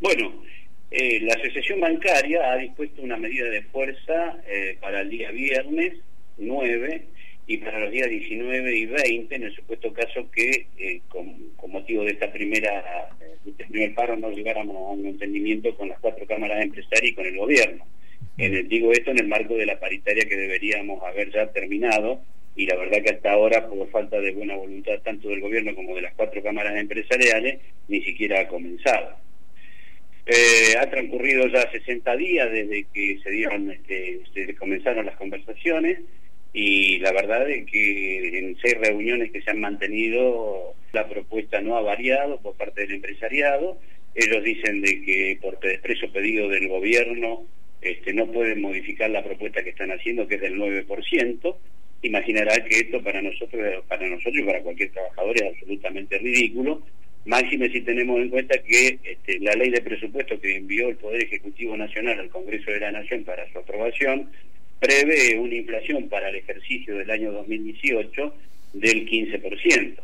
Bueno, eh, la Asociación Bancaria ha dispuesto una medida de fuerza eh, para el día viernes 9 y para los días 19 y 20, en el supuesto caso que eh, con, motivo de esta primera, este primer paro no llegáramos a un entendimiento con las cuatro cámaras empresarias y con el gobierno. En el, digo esto en el marco de la paritaria que deberíamos haber ya terminado y la verdad que hasta ahora, por falta de buena voluntad tanto del gobierno como de las cuatro cámaras empresariales, ni siquiera ha comenzado. Eh, ha transcurrido ya 60 días desde que se dieron, este, se comenzaron las conversaciones y la verdad es que en seis reuniones que se han mantenido la propuesta no ha variado por parte del empresariado. Ellos dicen de que por expreso pedido del gobierno este, no pueden modificar la propuesta que están haciendo, que es del 9%. Imaginará que esto para nosotros, para nosotros y para cualquier trabajador es absolutamente ridículo, máxime si tenemos en cuenta que este, la ley de presupuesto que envió el Poder Ejecutivo Nacional al Congreso de la Nación para su aprobación prevé una inflación para el ejercicio del año 2018 del 15%.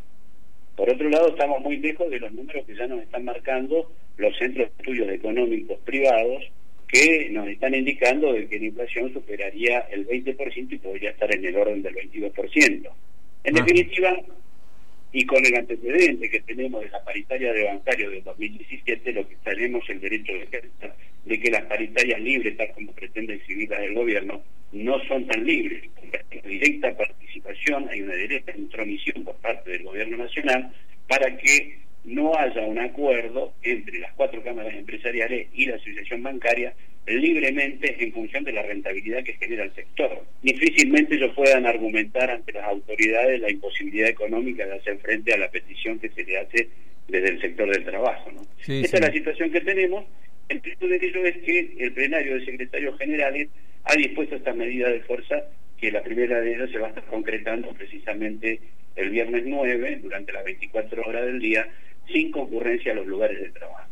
Por otro lado, estamos muy lejos de los números que ya nos están marcando los centros de estudios económicos privados que nos están indicando de que la inflación superaría el 20% y podría estar en el orden del 22%. En ah. definitiva, y con el antecedente que tenemos de la paritaria de bancario de 2017, lo que tenemos el derecho de, de que las paritarias libres, tal como pretende exhibirlas el gobierno, no son tan libres. Hay una directa participación, hay una directa intromisión por parte del gobierno nacional para que no haya un acuerdo entre las cuatro cámaras empresariales y la asociación bancaria libremente en función de la rentabilidad que genera el sector. Difícilmente ellos puedan argumentar ante las autoridades la imposibilidad económica de hacer frente a la petición que se le hace desde el sector del trabajo. ¿no? Esta es la situación que tenemos. El punto de ello es que el plenario de secretarios generales ha dispuesto esta medida de fuerza que la primera de ellas se va a estar concretando precisamente el viernes 9, durante las 24 horas del día, sin concurrencia a los lugares de trabajo.